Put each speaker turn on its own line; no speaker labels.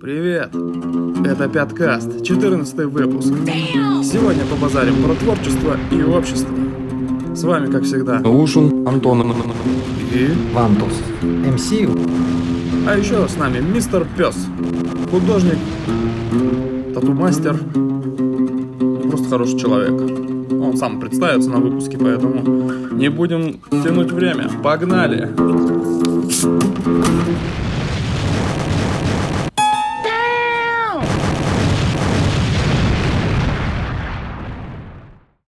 Привет! Это Пяткаст, 14 выпуск. Сегодня побазарим про творчество и общество. С вами, как всегда,
Ушин, Антон,
и...
Вантус.
МС,
А еще с нами мистер Пес, художник, тату-мастер, просто хороший человек. Он сам представится на выпуске, поэтому не будем тянуть время. Погнали!